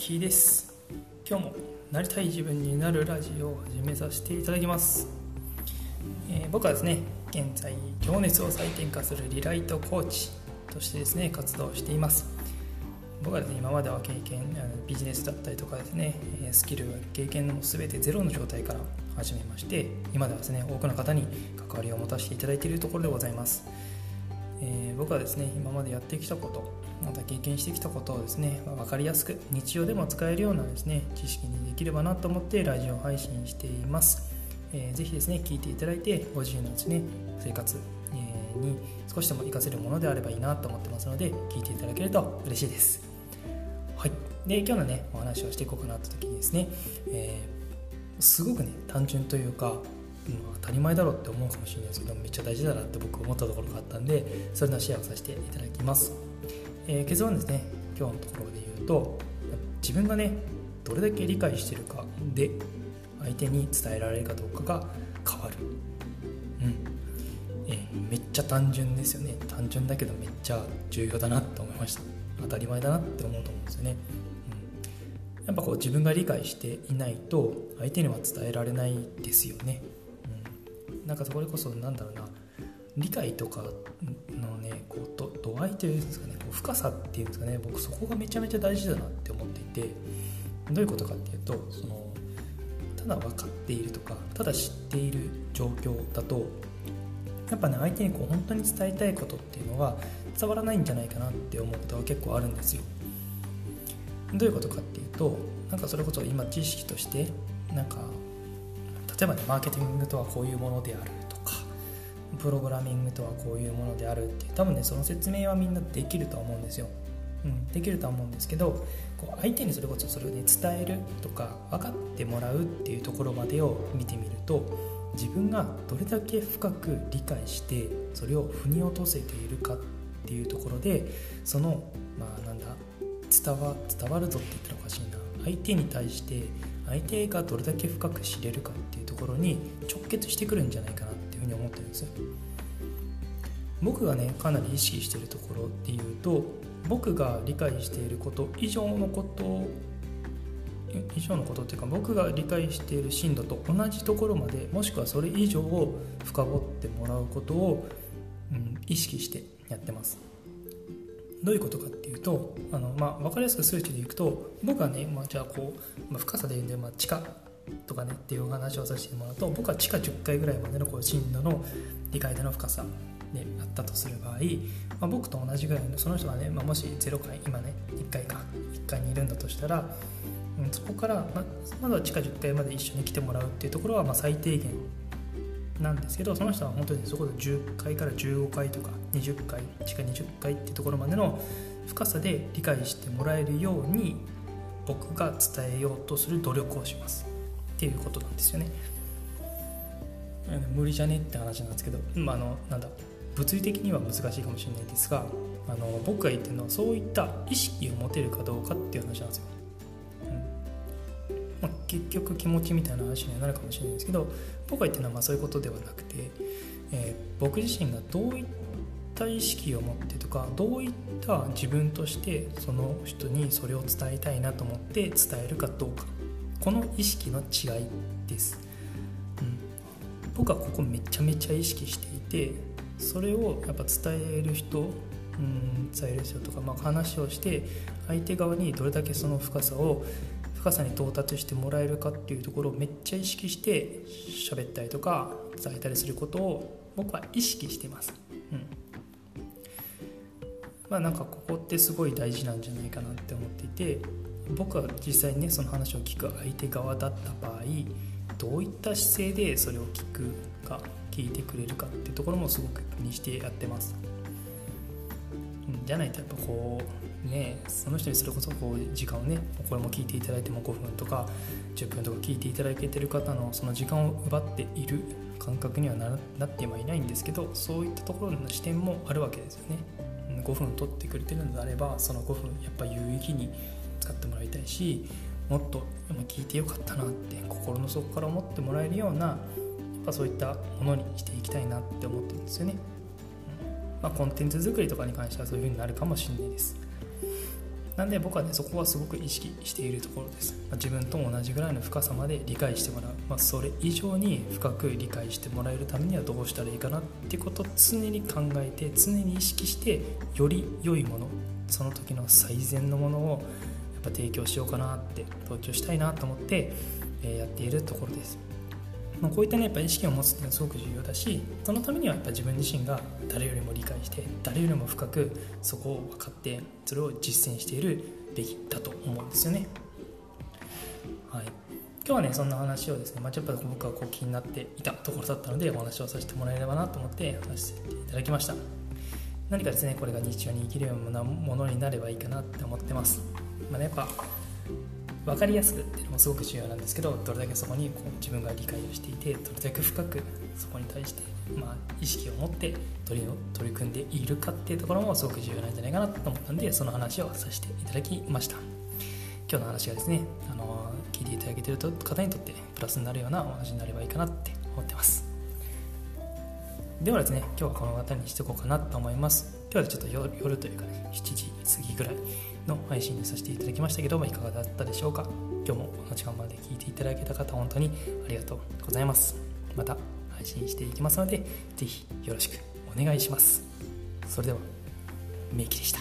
キーです。今日もなりたい自分になるラジオを始めさせていただきます、えー、僕はですね現在情熱を再転化するリライトコーチとしてですね活動しています。僕はですね今までは経験ビジネスだったりとかですねスキル経験の全てゼロの状態から始めまして今ではですね多くの方に関わりを持たせていただいているところでございます。えー、僕はですね今までやってきたことまた経験してきたことをですね、まあ、分かりやすく日常でも使えるようなですね知識にできればなと思ってラジオ配信しています、えー、ぜひですね聞いていただいてご自身のですね生活、に少しでも活かせるものであればいいなと思ってますので聞いていただけると嬉しいです。はい。で今日のねお話をしていこうかなって時にですね、えー、すごくね単純というか当たり前だろうって思うかもしれないですけどめっちゃ大事だなって僕思ったところがあったんでそれのシェアをさせていただきます、えー、結論ですね今日のところで言うと自分がねどれだけ理解してるかで相手に伝えられるかどうかが変わる。うん。えー、めっちゃ単純ですよね。単純だけどめっちゃ重要だなって思いました。当たり前だなって思うと思うんですよね、うん、やっぱこう自分が理解していないと相手には伝えられないですよね。うん。なんかそれこそなんだろうな。理解とかのねこう度度合いというんですかね。深さっていうんですかね僕そこがめちゃめちゃ大事だなって思っていてどういうことかっていうとそのただ分かっているとかただ知っている状況だとやっぱね相手にこう本当に伝えたいことっていうのは伝わらないんじゃないかなって思うことは結構あるんですよ。どういうことかっていうとなんかそれこそ今知識としてなんか例えばねマーケティングとはこういうものである。プログラミングとはこういうものであるって多分ねその説明はみんなできると思うんですよ、うん、できると思うんですけどこう相手にそれこそそれをね伝えるとか分かってもらうっていうところまでを見てみると自分がどれだけ深く理解してそれを腑に落とせているかっていうところでそのまあなんだ伝わ伝わるぞって言ったらおかしいな。相手に対して相手がどれだけ深く知れるかっていうところに直結してくるんじゃないかな。うふうに思ってるんです僕がねかなり意識してるところっていうと僕が理解していること以上のこと以上のことっていうか僕が理解している進度と同じところまでもしくはそれ以上を深掘ってもらうことを、うん、意識してやってます。どういうことかっていうとあの、まあ、分かりやすく数値でいくと僕はね、まあ、じゃあこう、まあ、深さで言うんで、まあ、地下とかねっていう話をさせてもらうと僕は地下10階ぐらいまでのこう深度の理解での深さであったとする場合、まあ、僕と同じぐらいのその人がね、まあ、もし0階今ね1階か1階にいるんだとしたら、うん、そこから、ま、まずは地下10階まで一緒に来てもらうっていうところはま最低限なんですけどその人は本当にそこで10階から15階とか20階地下20階っていうところまでの深さで理解してもらえるように僕が伝えようとする努力をします。っていうことなんですよね。無理じゃねって話なんですけど、まあ、あのなんだ物理的には難しいかもしれないですがあの僕が言ってるのはそういった意識を持てるかどうかっていう話なんですよ。うん。まあ、結局気持ちみたいな話にはなるかもしれないですけど僕が言ってるのはまあそういうことではなくて、えー、僕自身がどういった意識を持ってとかどういった自分としてその人にそれを伝えたいなと思って伝えるかどうか。この意識の違いです、うん、僕はここめちゃめちゃ意識していてそれをやっぱ伝える人うん伝える人とか、まあ、話をして相手側にどれだけその深さを深さに到達してもらえるかっていうところをめっちゃ意識して喋ったりとか伝えたりすることを僕は意識してます。うん。まあなんかここってすごい大事なんじゃないかなって思っていて僕は実際にねその話を聞く相手側だった場合どういった姿勢でそれを聞くか聞いてくれるかっていうところもすごく気にしてやってます。じゃないとやっぱこうねその人にそれこそこう時間をねこれも聞いていただいても5分とか10分とか聞いていただけてる方のその時間を奪っている感覚にはなってはいないんですけどそういったところの視点もあるわけですよね5分取ってくれてるのであればその5分やっぱ有意義に使ってもらいたいしもっと聞いてよかったなって心の底から思ってもらえるようなやっぱそういったものにしていきたいなって思ってるんですよね。まあ、コンテンツ作りとかに関してはそういう風になるかもしれないです。なんで僕はねそこはすごく意識しているところです、まあ、自分とも同じぐらいの深さまで理解してもらう、まあ、それ以上に深く理解してもらえるためにはどうしたらいいかなっていうことを常に考えて常に意識してより良いものその時の最善のものをぱ提供しようかなって同調したいなと思って、えやっているところです。まあ、こういったねやっぱ意識を持つっていうのはすごく重要だしそのためにはやっぱ自分自身が誰よりも理解して誰よりも深くそこを分かってそれを実践しているべきだと思うんですよね。はい、今日はねそんな話をですね、まあ、ちょっと僕はこう気になっていたところだったのでお話をさせてもらえればなと思って話させていただきました。何かですねこれが日常に生きるようなものになればいいかなって思ってます、まあ、やっぱ分かりやすくっていうのもすごく重要なんですけどどれだけそこにこう自分が理解をしていてどれだけ深くそこに対して、まあ、意識を持って取り取り組んでいるかっていうところもすごく重要なんじゃないかなと思ったんでその話をさせていただきました。今日の話がですねあの聞いていただけてる方にとってプラスになるようなお話になればいいかなって思ってます。ではですね今日はこの方にしておこうかなと思います。今日はちょっと夜というかね7時過ぎぐらいの配信にさせていただきましたけどもいかがだったでしょうか？今日もこの時間まで聞いていただけた方本当にありがとうございます。また配信していきますので是非よろしくお願いします。それではメイキでした。